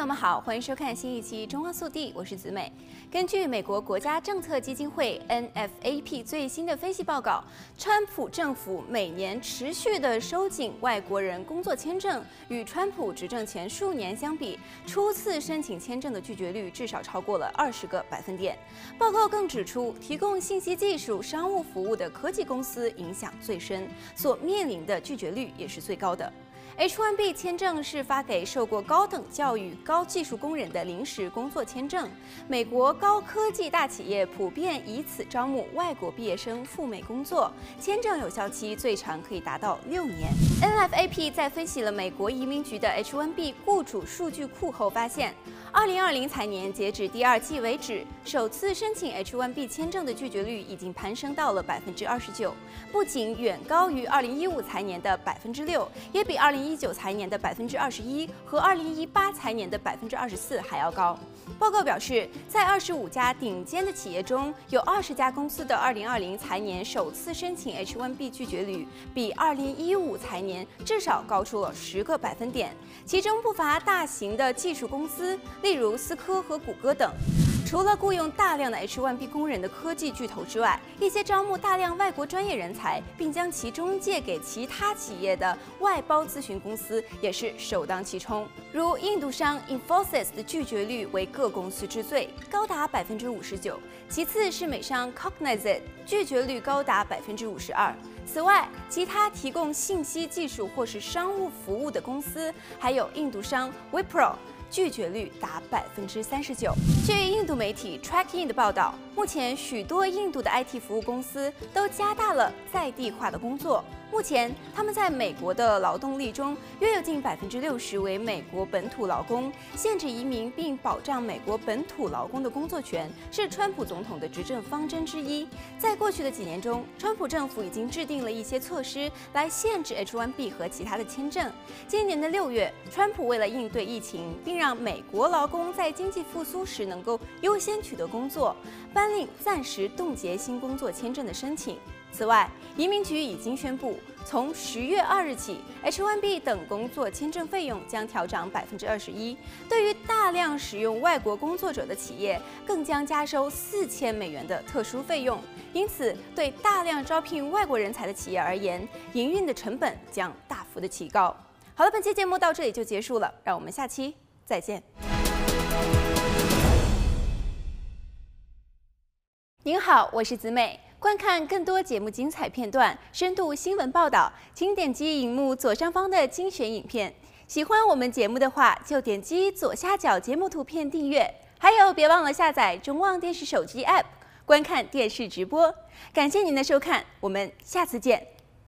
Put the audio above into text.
朋友们好，欢迎收看新一期《中澳速递》，我是子美。根据美国国家政策基金会 NFAP 最新的分析报告，川普政府每年持续的收紧外国人工作签证，与川普执政前数年相比，初次申请签证的拒绝率至少超过了二十个百分点。报告更指出，提供信息技术、商务服务的科技公司影响最深，所面临的拒绝率也是最高的。H-1B 签证是发给受过高等教育、高技术工人的临时工作签证。美国高科技大企业普遍以此招募外国毕业生赴美工作，签证有效期最长可以达到六年。NFAP 在分析了美国移民局的 H-1B 雇主数据库后发现，二零二零财年截止第二季为止，首次申请 H-1B 签证的拒绝率已经攀升到了百分之二十九，不仅远高于二零一五财年的百分之六，也比二零一九财年的百分之二十一和二零一八财年的百分之二十四还要高。报告表示，在二十五家顶尖的企业中，有二十家公司的二零二零财年首次申请 H-1B 拒绝率比二零一五财年至少高出了十个百分点，其中不乏大型的技术公司，例如思科和谷歌等。除了雇佣大量的 H-1B 工人的科技巨头之外，一些招募大量外国专业人才，并将其中介给其他企业的外包咨询公司也是首当其冲。如印度商 Infosys 的拒绝率为各公司之最，高达百分之五十九；其次是美商 Cognizant，拒绝率高达百分之五十二。此外，其他提供信息技术或是商务服务的公司，还有印度商 Wipro。拒绝率达百分之三十九。据印度媒体 Track In 的报道，目前许多印度的 IT 服务公司都加大了在地化的工作。目前，他们在美国的劳动力中，约有近百分之六十为美国本土劳工。限制移民并保障美国本土劳工的工作权，是川普总统的执政方针之一。在过去的几年中，川普政府已经制定了一些措施来限制 H-1B 和其他的签证。今年的六月，川普为了应对疫情，并让美国劳工在经济复苏时能够优先取得工作，颁令暂时冻结新工作签证的申请。此外，移民局已经宣布，从十月二日起，H-1B 等工作签证费用将调涨百分之二十一。对于大量使用外国工作者的企业，更将加收四千美元的特殊费用。因此，对大量招聘外国人才的企业而言，营运的成本将大幅的提高。好了，本期节目到这里就结束了，让我们下期再见。您好，我是子美。观看更多节目精彩片段、深度新闻报道，请点击荧幕左上方的精选影片。喜欢我们节目的话，就点击左下角节目图片订阅。还有，别忘了下载中望电视手机 App，观看电视直播。感谢您的收看，我们下次见。